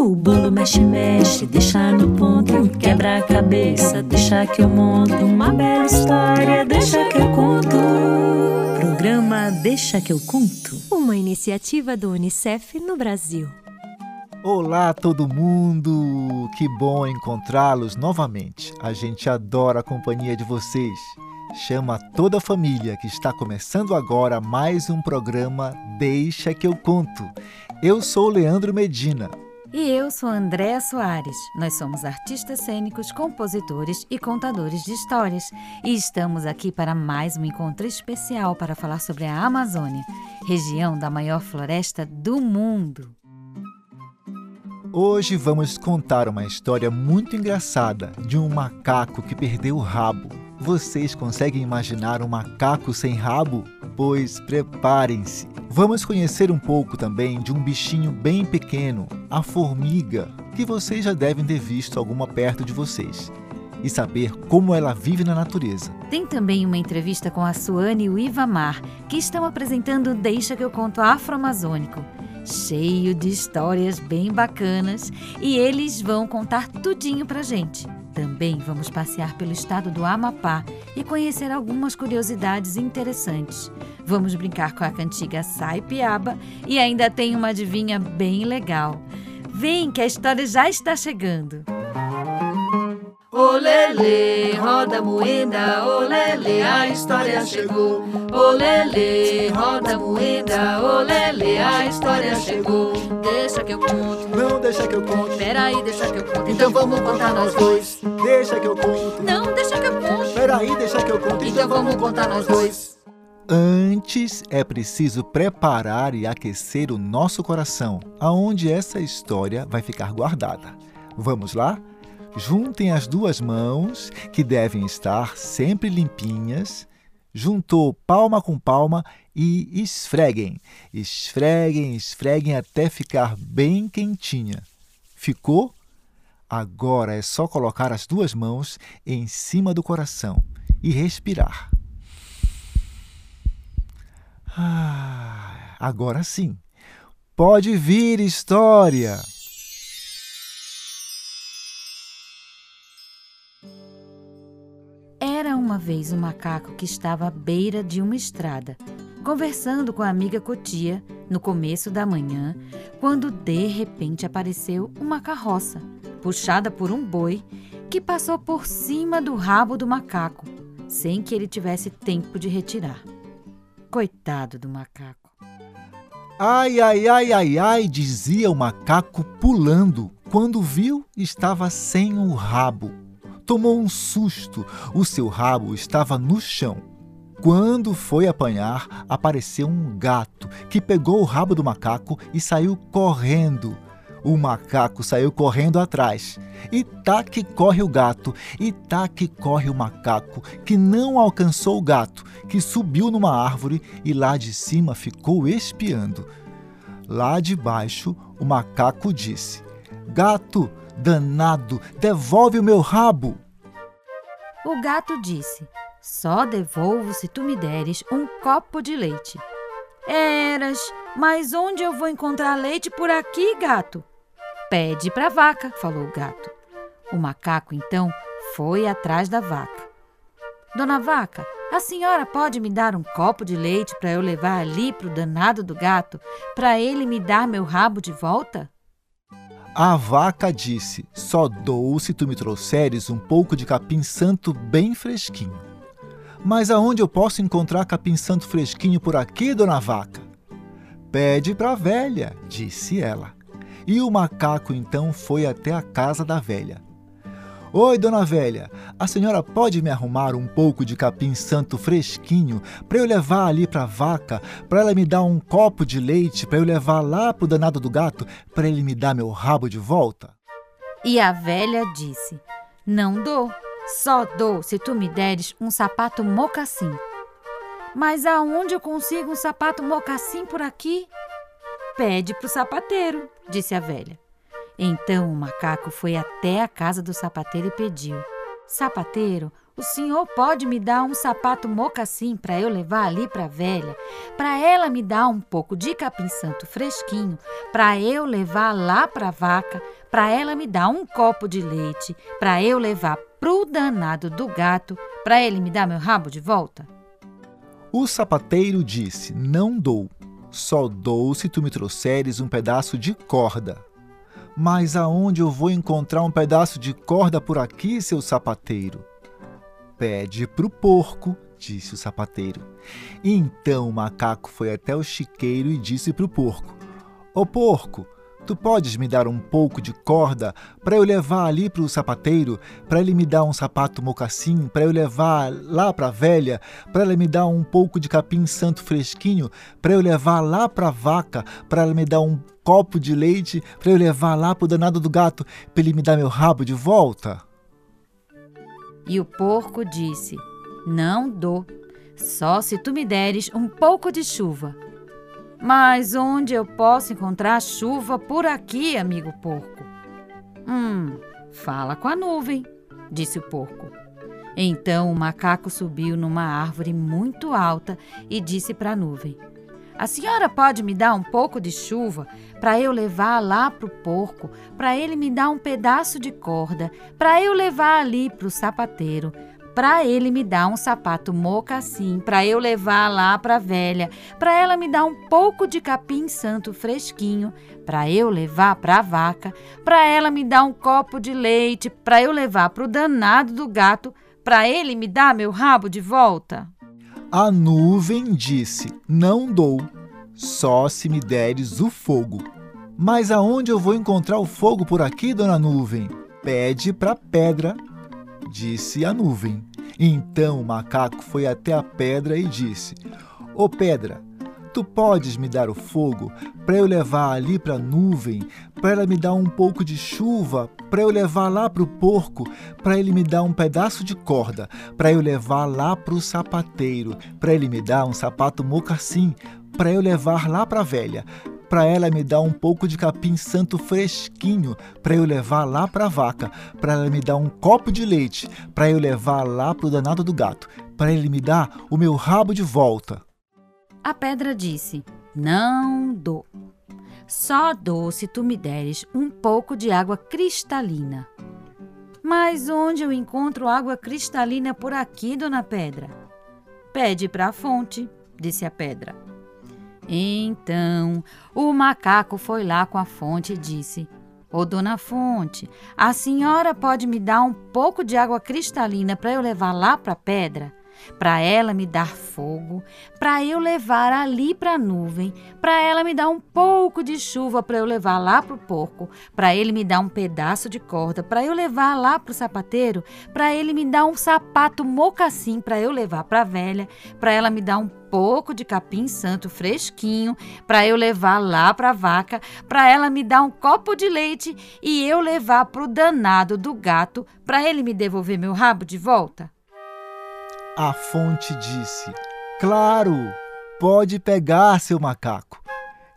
O bolo mexe, mexe, deixa no ponto. Quebra a cabeça, deixa que eu monto. Uma bela história, deixa que eu conto. Programa Deixa que eu conto. Uma iniciativa do Unicef no Brasil. Olá, todo mundo! Que bom encontrá-los novamente. A gente adora a companhia de vocês. Chama toda a família que está começando agora mais um programa Deixa que eu conto. Eu sou Leandro Medina. E eu sou Andréa Soares. Nós somos artistas cênicos, compositores e contadores de histórias. E estamos aqui para mais um encontro especial para falar sobre a Amazônia, região da maior floresta do mundo. Hoje vamos contar uma história muito engraçada de um macaco que perdeu o rabo. Vocês conseguem imaginar um macaco sem rabo? Pois preparem-se! Vamos conhecer um pouco também de um bichinho bem pequeno, a formiga, que vocês já devem ter visto alguma perto de vocês, e saber como ela vive na natureza. Tem também uma entrevista com a Suane e o Ivamar, que estão apresentando Deixa que eu conto afro-amazônico cheio de histórias bem bacanas e eles vão contar tudinho pra gente. Também vamos passear pelo estado do Amapá e conhecer algumas curiosidades interessantes. Vamos brincar com a cantiga Sai Piaba e ainda tem uma adivinha bem legal. Vem que a história já está chegando. Olele, roda moeda, olele, a história chegou. Olele, roda moeda, olele, a história chegou. Deixa que eu conto. Não deixa que eu conte. Peraí, deixa que eu conto. Então vamos contar nós dois. Deixa que eu conte. Não, deixa que eu conto. Peraí, deixa que eu conte. Então vamos contar nós dois. Antes é preciso preparar e aquecer o nosso coração, aonde essa história vai ficar guardada. Vamos lá? Juntem as duas mãos, que devem estar sempre limpinhas. Juntou palma com palma e esfreguem. Esfreguem, esfreguem até ficar bem quentinha. Ficou? Agora é só colocar as duas mãos em cima do coração e respirar. Ah, agora sim. Pode vir história. Uma vez um macaco que estava à beira de uma estrada, conversando com a amiga Cotia no começo da manhã, quando de repente apareceu uma carroça, puxada por um boi, que passou por cima do rabo do macaco, sem que ele tivesse tempo de retirar. Coitado do macaco. Ai, ai, ai, ai, ai, dizia o macaco pulando. Quando viu, estava sem o rabo. Tomou um susto, o seu rabo estava no chão. Quando foi apanhar, apareceu um gato que pegou o rabo do macaco e saiu correndo. O macaco saiu correndo atrás. E tá que corre o gato, e tá que corre o macaco, que não alcançou o gato, que subiu numa árvore e lá de cima ficou espiando. Lá de baixo, o macaco disse: Gato, danado, devolve o meu rabo. O gato disse: Só devolvo se tu me deres um copo de leite. Eras, mas onde eu vou encontrar leite por aqui, gato? Pede pra vaca, falou o gato. O macaco então foi atrás da vaca. Dona Vaca, a senhora pode me dar um copo de leite para eu levar ali pro danado do gato, para ele me dar meu rabo de volta? A vaca disse: Só dou se tu me trouxeres um pouco de capim santo bem fresquinho. Mas aonde eu posso encontrar capim santo fresquinho por aqui, dona vaca? Pede para a velha, disse ela. E o macaco então foi até a casa da velha. Oi, dona velha, a senhora pode me arrumar um pouco de capim santo fresquinho para eu levar ali para a vaca, para ela me dar um copo de leite para eu levar lá pro danado do gato, para ele me dar meu rabo de volta? E a velha disse: Não dou, só dou se tu me deres um sapato mocassim. Mas aonde eu consigo um sapato mocassim por aqui? Pede pro sapateiro, disse a velha. Então o macaco foi até a casa do sapateiro e pediu: Sapateiro, o senhor pode me dar um sapato mocassim para eu levar ali para a velha, para ela me dar um pouco de capim santo fresquinho, para eu levar lá para a vaca, para ela me dar um copo de leite, para eu levar pro danado do gato, para ele me dar meu rabo de volta? O sapateiro disse: Não dou. Só dou se tu me trouxeres um pedaço de corda. Mas aonde eu vou encontrar um pedaço de corda por aqui, seu sapateiro? Pede pro porco, disse o sapateiro. Então o macaco foi até o chiqueiro e disse pro porco: Ô porco, tu podes me dar um pouco de corda para eu levar ali pro sapateiro, para ele me dar um sapato mocassim, para eu levar lá pra velha, para ela me dar um pouco de capim santo fresquinho, para eu levar lá pra vaca, para ela me dar um copo de leite, para eu levar lá pro danado do gato, para ele me dar meu rabo de volta? E o porco disse: Não dou, só se tu me deres um pouco de chuva. Mas onde eu posso encontrar chuva por aqui, amigo porco? Hum, fala com a nuvem, disse o porco. Então o macaco subiu numa árvore muito alta e disse para a nuvem: a senhora pode me dar um pouco de chuva para eu levar lá para o porco, para ele me dar um pedaço de corda, para eu levar ali para o sapateiro, para ele me dar um sapato mocassim, para eu levar lá para a velha, para ela me dar um pouco de capim santo fresquinho, para eu levar para a vaca, para ela me dar um copo de leite, para eu levar para o danado do gato, para ele me dar meu rabo de volta. A nuvem disse: Não dou, só se me deres o fogo. Mas aonde eu vou encontrar o fogo por aqui, dona nuvem? Pede para a pedra, disse a nuvem. Então o macaco foi até a pedra e disse: Ô pedra, Tu podes me dar o fogo para eu levar ali para a nuvem, para ela me dar um pouco de chuva, para eu levar lá para o porco, para ele me dar um pedaço de corda, para eu levar lá para o sapateiro, para ele me dar um sapato mocassim, para eu levar lá para a velha, para ela me dar um pouco de capim santo fresquinho, para eu levar lá para a vaca, para ela me dar um copo de leite, para eu levar lá para o danado do gato, para ele me dar o meu rabo de volta. A pedra disse: Não dou. Só dou se tu me deres um pouco de água cristalina. Mas onde eu encontro água cristalina por aqui, dona Pedra? Pede para a fonte, disse a pedra. Então o macaco foi lá com a fonte e disse: Ô dona Fonte, a senhora pode me dar um pouco de água cristalina para eu levar lá para a pedra? Para ela me dar fogo, para eu levar ali para a nuvem, para ela me dar um pouco de chuva para eu levar lá para o porco, para ele me dar um pedaço de corda para eu levar lá para o sapateiro, para ele me dar um sapato mocassim para eu levar para a velha, para ela me dar um pouco de capim santo fresquinho para eu levar lá para a vaca, para ela me dar um copo de leite e eu levar para o danado do gato para ele me devolver meu rabo de volta? A fonte disse: Claro, pode pegar, seu macaco.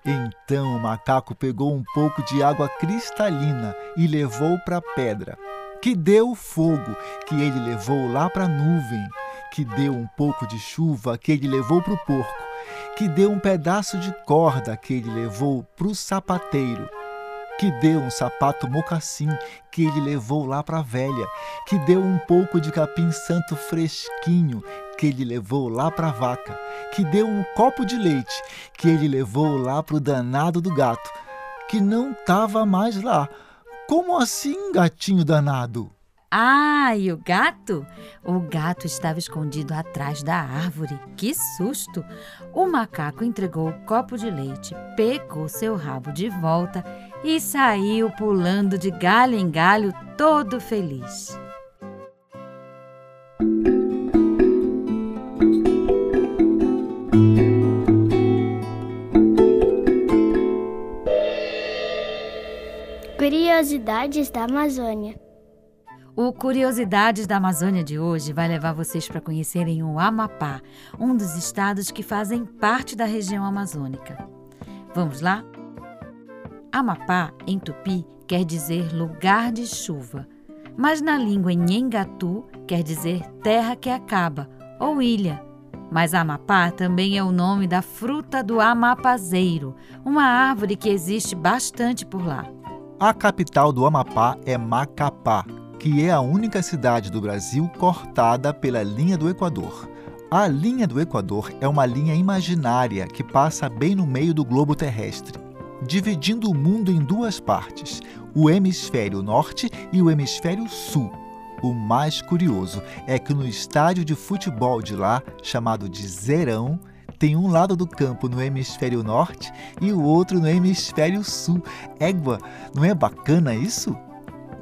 Então o macaco pegou um pouco de água cristalina e levou para a pedra, que deu fogo, que ele levou lá para a nuvem, que deu um pouco de chuva, que ele levou para o porco, que deu um pedaço de corda, que ele levou para o sapateiro que deu um sapato mocassim que ele levou lá para a velha, que deu um pouco de capim santo fresquinho que ele levou lá para a vaca, que deu um copo de leite que ele levou lá para o danado do gato, que não estava mais lá. Como assim, gatinho danado? Ah, e o gato? O gato estava escondido atrás da árvore. Que susto! O macaco entregou o copo de leite, pegou seu rabo de volta e saiu pulando de galho em galho, todo feliz. Curiosidades da Amazônia. O Curiosidades da Amazônia de hoje vai levar vocês para conhecerem o Amapá, um dos estados que fazem parte da região amazônica. Vamos lá? Amapá, em tupi, quer dizer lugar de chuva. mas na língua Nhengatu quer dizer terra que acaba ou ilha. Mas Amapá também é o nome da fruta do amapazeiro, uma árvore que existe bastante por lá. A capital do Amapá é Macapá, que é a única cidade do Brasil cortada pela linha do Equador. A linha do Equador é uma linha imaginária que passa bem no meio do globo terrestre, dividindo o mundo em duas partes, o hemisfério norte e o hemisfério sul. O mais curioso é que no estádio de futebol de lá, chamado de Zerão, tem um lado do campo no hemisfério norte e o outro no hemisfério sul. Égua, não é bacana isso?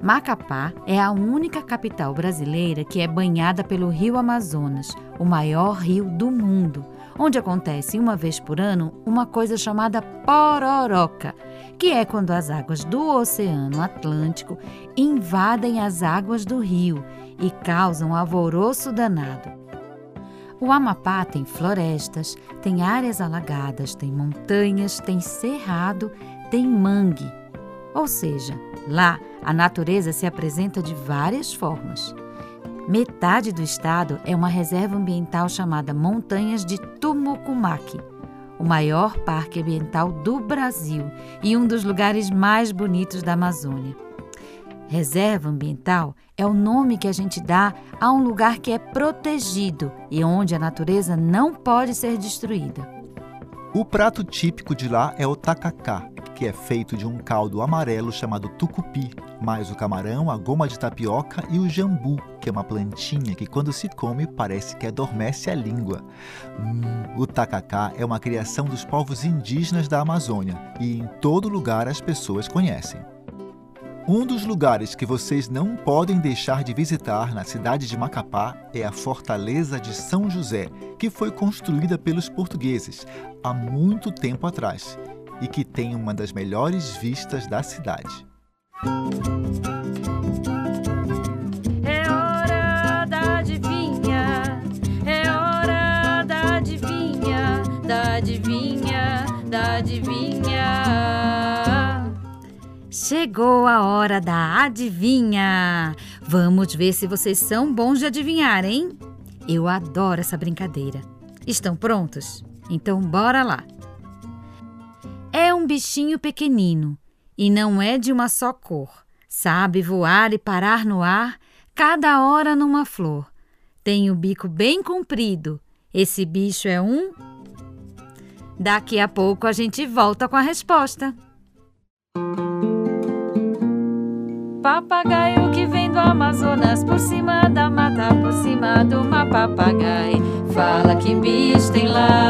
Macapá é a única capital brasileira que é banhada pelo rio Amazonas, o maior rio do mundo, onde acontece uma vez por ano uma coisa chamada pororoca, que é quando as águas do Oceano Atlântico invadem as águas do rio e causam alvoroço danado. O Amapá tem florestas, tem áreas alagadas, tem montanhas, tem cerrado, tem mangue. Ou seja, lá a natureza se apresenta de várias formas. Metade do estado é uma reserva ambiental chamada Montanhas de Tumucumaque, o maior parque ambiental do Brasil e um dos lugares mais bonitos da Amazônia. Reserva ambiental é o nome que a gente dá a um lugar que é protegido e onde a natureza não pode ser destruída. O prato típico de lá é o tacacá, que é feito de um caldo amarelo chamado tucupi, mais o camarão, a goma de tapioca e o jambu, que é uma plantinha que quando se come parece que adormece a língua. Hum, o tacacá é uma criação dos povos indígenas da Amazônia e em todo lugar as pessoas conhecem. Um dos lugares que vocês não podem deixar de visitar na cidade de Macapá é a Fortaleza de São José, que foi construída pelos portugueses há muito tempo atrás e que tem uma das melhores vistas da cidade. É hora da adivinha, é hora da adivinha, da adivinha, da adivinha. Chegou a hora da adivinha! Vamos ver se vocês são bons de adivinhar, hein? Eu adoro essa brincadeira. Estão prontos? Então bora lá! É um bichinho pequenino e não é de uma só cor. Sabe voar e parar no ar, cada hora numa flor. Tem o bico bem comprido. Esse bicho é um. Daqui a pouco a gente volta com a resposta. Papagaio que vem do Amazonas por cima da mata, por cima do uma papagaio. Fala que bicho tem lá.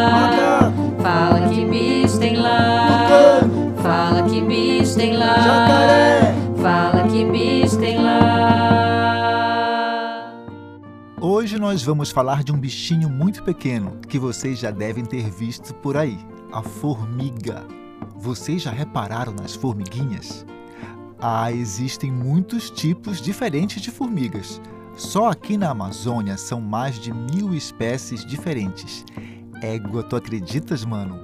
Hoje nós vamos falar de um bichinho muito pequeno que vocês já devem ter visto por aí: a formiga. Vocês já repararam nas formiguinhas? Ah, existem muitos tipos diferentes de formigas. Só aqui na Amazônia são mais de mil espécies diferentes. Égua, tu acreditas, mano?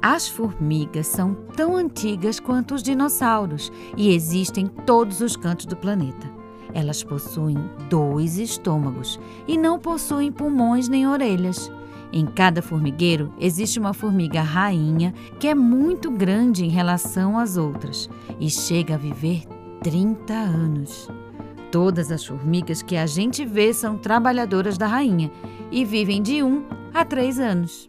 As formigas são tão antigas quanto os dinossauros e existem em todos os cantos do planeta. Elas possuem dois estômagos e não possuem pulmões nem orelhas. Em cada formigueiro existe uma formiga rainha que é muito grande em relação às outras e chega a viver 30 anos. Todas as formigas que a gente vê são trabalhadoras da rainha e vivem de 1 a 3 anos.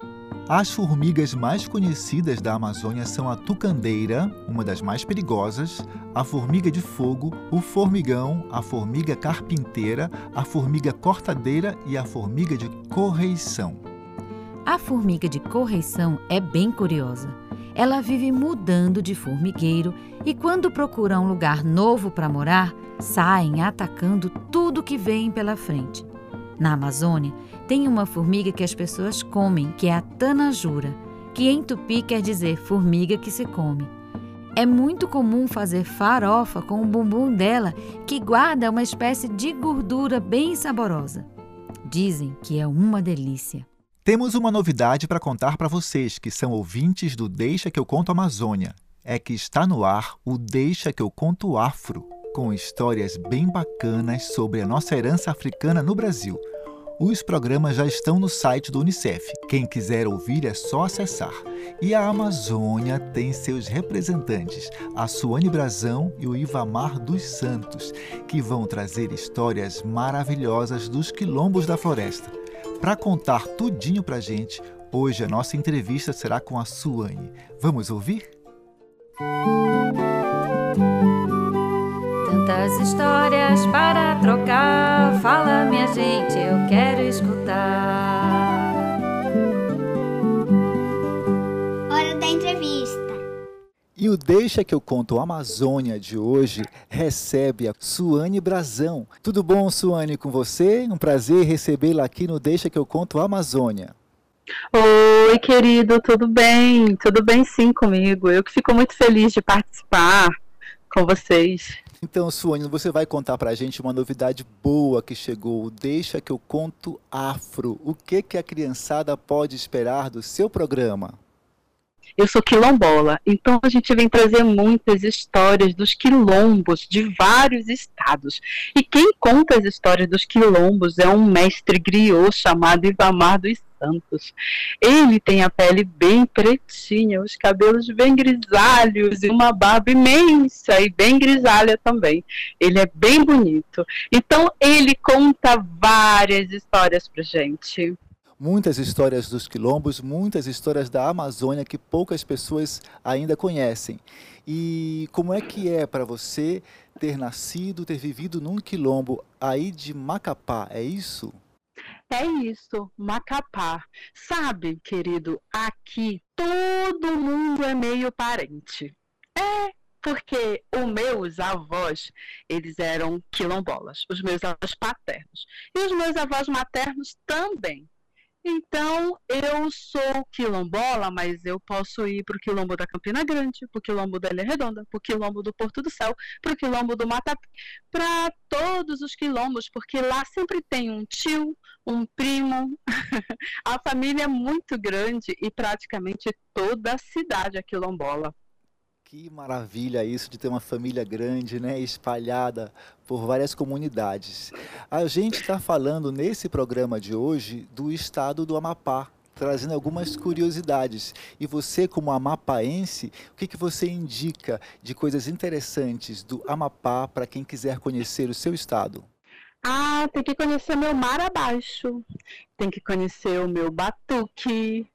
As formigas mais conhecidas da Amazônia são a tucandeira, uma das mais perigosas, a formiga de fogo, o formigão, a formiga carpinteira, a formiga cortadeira e a formiga de correição. A formiga de correição é bem curiosa. Ela vive mudando de formigueiro e, quando procura um lugar novo para morar, saem atacando tudo que vem pela frente. Na Amazônia, tem uma formiga que as pessoas comem, que é a tanajura, que em tupi quer dizer formiga que se come. É muito comum fazer farofa com o bumbum dela, que guarda uma espécie de gordura bem saborosa. Dizem que é uma delícia. Temos uma novidade para contar para vocês que são ouvintes do Deixa que eu conto Amazônia. É que está no ar o Deixa que eu conto Afro, com histórias bem bacanas sobre a nossa herança africana no Brasil. Os programas já estão no site do Unicef. Quem quiser ouvir é só acessar. E a Amazônia tem seus representantes, a Suane Brazão e o Ivamar dos Santos, que vão trazer histórias maravilhosas dos quilombos da floresta. Para contar tudinho pra gente, hoje a nossa entrevista será com a Suane. Vamos ouvir? Tantas histórias para trocar. Fala, minha gente, eu quero escutar. Hora da entrevista. E o Deixa que eu conto Amazônia de hoje recebe a Suane Brazão. Tudo bom, Suane, com você? Um prazer recebê-la aqui no Deixa que eu conto Amazônia. Oi, querido, tudo bem? Tudo bem sim comigo. Eu que fico muito feliz de participar com vocês. Então, Suane, você vai contar pra gente uma novidade boa que chegou. Deixa que eu conto afro. O que, que a criançada pode esperar do seu programa? Eu sou quilombola, então a gente vem trazer muitas histórias dos quilombos de vários estados. E quem conta as histórias dos quilombos é um mestre griot chamado Ivamar dos Santos. Ele tem a pele bem pretinha, os cabelos bem grisalhos e uma barba imensa e bem grisalha também. Ele é bem bonito. Então ele conta várias histórias pra gente muitas histórias dos quilombos, muitas histórias da Amazônia que poucas pessoas ainda conhecem. E como é que é para você ter nascido, ter vivido num quilombo aí de Macapá, é isso? É isso, Macapá. Sabe, querido, aqui todo mundo é meio parente. É, porque os meus avós, eles eram quilombolas, os meus avós paternos. E os meus avós maternos também. Então, eu sou quilombola, mas eu posso ir para o quilombo da Campina Grande, para o quilombo da Ilha Redonda, para o quilombo do Porto do Céu, para o quilombo do Matapi, para todos os quilombos, porque lá sempre tem um tio, um primo. a família é muito grande e praticamente toda a cidade é quilombola. Que maravilha isso de ter uma família grande, né, espalhada por várias comunidades. A gente está falando nesse programa de hoje do estado do Amapá, trazendo algumas curiosidades. E você, como amapaense, o que, que você indica de coisas interessantes do Amapá para quem quiser conhecer o seu estado? Ah, tem que conhecer meu mar abaixo, tem que conhecer o meu batuque,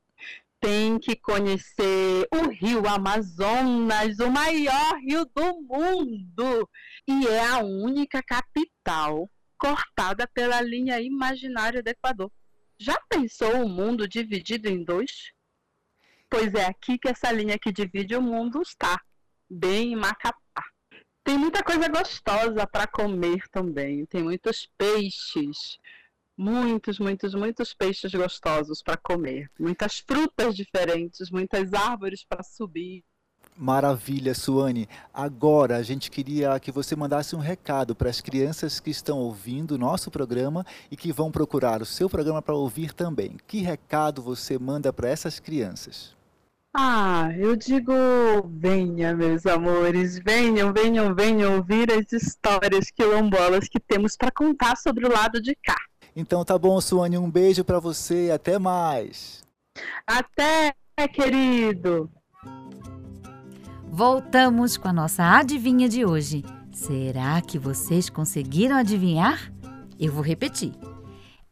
tem que conhecer o Rio Amazonas, o maior rio do mundo. E é a única capital cortada pela linha imaginária do Equador. Já pensou o mundo dividido em dois? Pois é aqui que essa linha que divide o mundo está, bem em Macapá. Tem muita coisa gostosa para comer também. Tem muitos peixes, muitos, muitos, muitos peixes gostosos para comer, muitas frutas diferentes, muitas árvores para subir. Maravilha, Suane. Agora a gente queria que você mandasse um recado para as crianças que estão ouvindo o nosso programa e que vão procurar o seu programa para ouvir também. Que recado você manda para essas crianças? Ah, eu digo, venha, meus amores, venham, venham, venham ouvir as histórias quilombolas que temos para contar sobre o lado de cá. Então tá bom, Suane, um beijo para você, até mais. Até, querido. Voltamos com a nossa adivinha de hoje. Será que vocês conseguiram adivinhar? Eu vou repetir.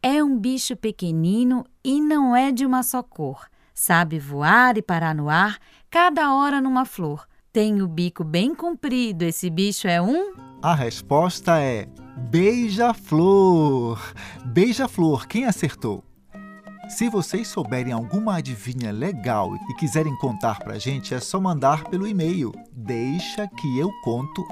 É um bicho pequenino e não é de uma só cor. Sabe voar e parar no ar, cada hora numa flor. Tem o bico bem comprido. Esse bicho é um? A resposta é Beija-flor! Beija-flor, quem acertou? Se vocês souberem alguma adivinha legal e quiserem contar pra gente, é só mandar pelo e-mail deixa que eu conto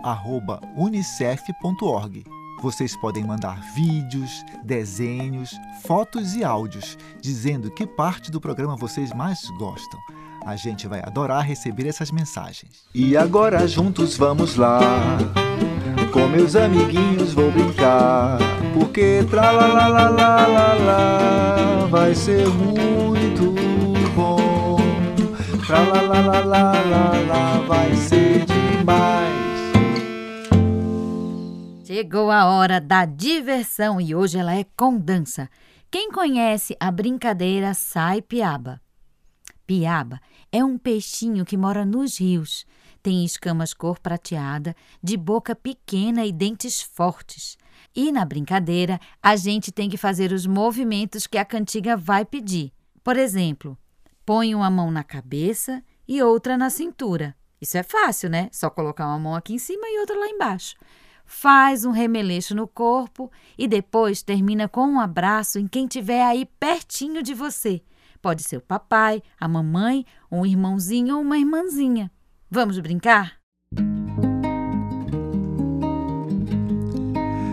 unicef.org. Vocês podem mandar vídeos, desenhos, fotos e áudios dizendo que parte do programa vocês mais gostam. A gente vai adorar receber essas mensagens. E agora juntos vamos lá com meus amiguinhos vou brincar, porque tra la la la la la la vai ser muito bom. Tra la la la la la la vai ser demais. Chegou a hora da diversão e hoje ela é com dança. Quem conhece a brincadeira sai piaba? Piaba é um peixinho que mora nos rios. Tem escamas cor prateada, de boca pequena e dentes fortes. E na brincadeira, a gente tem que fazer os movimentos que a cantiga vai pedir. Por exemplo, põe uma mão na cabeça e outra na cintura. Isso é fácil, né? Só colocar uma mão aqui em cima e outra lá embaixo faz um remeleixo no corpo e depois termina com um abraço em quem tiver aí pertinho de você. Pode ser o papai, a mamãe, um irmãozinho ou uma irmãzinha. Vamos brincar?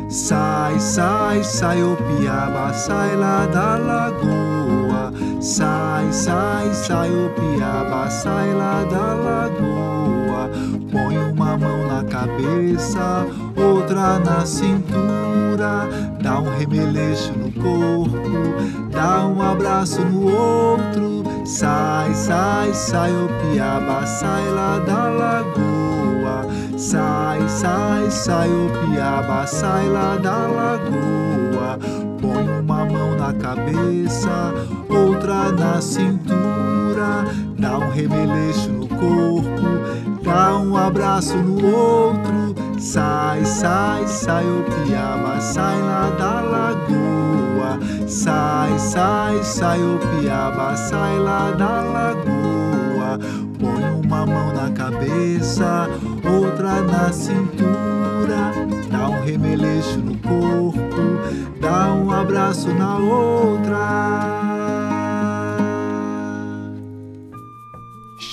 Sai, sai, sai, o piaba, sai lá da lagoa. Sai, sai, sai, o piaba, sai lá da lagoa. Uma mão na cabeça, outra na cintura, dá um remeleixo no corpo, dá um abraço no outro. Sai, sai, sai, o piaba, sai lá da lagoa. Sai, sai, sai, o piaba, sai lá da lagoa. Põe uma mão na cabeça, outra na cintura, dá um remeleixo no corpo, dá um abraço no outro. Sai, sai, sai, o piaba, sai lá da lagoa. Sai, sai, sai, o piaba, sai lá da lagoa. Põe uma mão na cabeça, outra na cintura. Dá um remeleixo no corpo, dá um abraço na outra.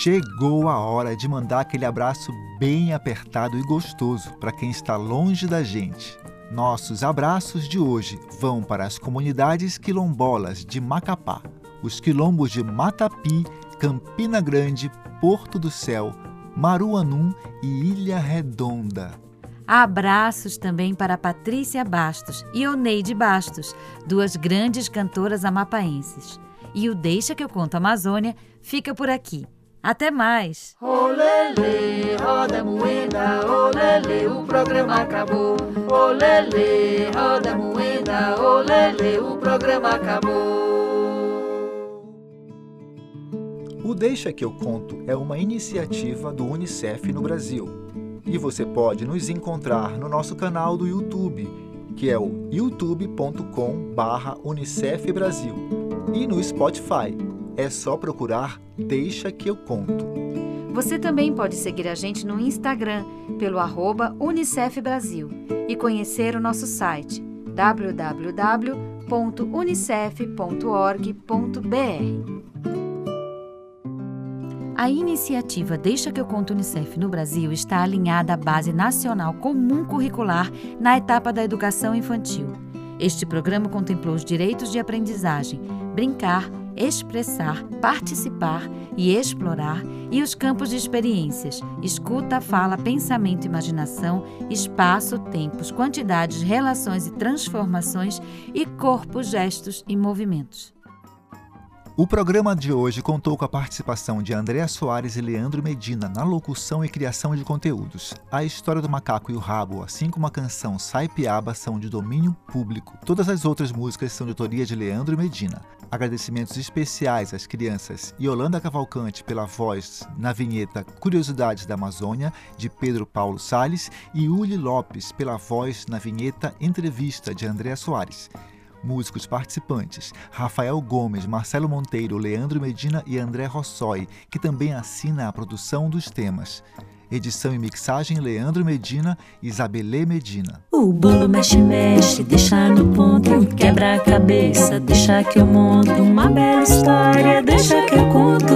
Chegou a hora de mandar aquele abraço bem apertado e gostoso para quem está longe da gente. Nossos abraços de hoje vão para as comunidades quilombolas de Macapá, os quilombos de Matapi, Campina Grande, Porto do Céu, Maruanum e Ilha Redonda. Abraços também para Patrícia Bastos e Oneide Bastos, duas grandes cantoras amapaenses. E o Deixa que eu conto Amazônia fica por aqui. Até mais! Olele, roda moeda, olele, o programa acabou. Olele, roda moeda, olele, o programa acabou. O Deixa que eu conto é uma iniciativa do UNICEF no Brasil. E você pode nos encontrar no nosso canal do YouTube, que é o youtube.com/unicef Brasil, e no Spotify é só procurar Deixa que eu conto. Você também pode seguir a gente no Instagram pelo arroba Unicef Brasil e conhecer o nosso site www.unicef.org.br. A iniciativa Deixa que eu conto Unicef no Brasil está alinhada à Base Nacional Comum Curricular na etapa da educação infantil. Este programa contemplou os direitos de aprendizagem, brincar, expressar, participar e explorar, e os campos de experiências, escuta, fala, pensamento, imaginação, espaço, tempos, quantidades, relações e transformações, e corpo, gestos e movimentos. O programa de hoje contou com a participação de Andréa Soares e Leandro Medina na locução e criação de conteúdos. A história do macaco e o rabo, assim como a canção Sai Piaba, são de domínio público. Todas as outras músicas são de autoria de Leandro Medina. Agradecimentos especiais às crianças Yolanda Cavalcante pela voz na vinheta Curiosidades da Amazônia, de Pedro Paulo Sales, e Uli Lopes pela voz na vinheta Entrevista, de Andréa Soares. Músicos participantes: Rafael Gomes, Marcelo Monteiro, Leandro Medina e André Rossoi, que também assina a produção dos temas. Edição e mixagem Leandro Medina e Isabelê Medina. O bolo mexe, mexe, deixa no ponto, quebra a cabeça, deixa que eu monto uma bela história, deixa que eu conto.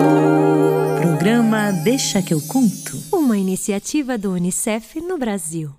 Programa Deixa que eu conto. Uma iniciativa do Unicef no Brasil.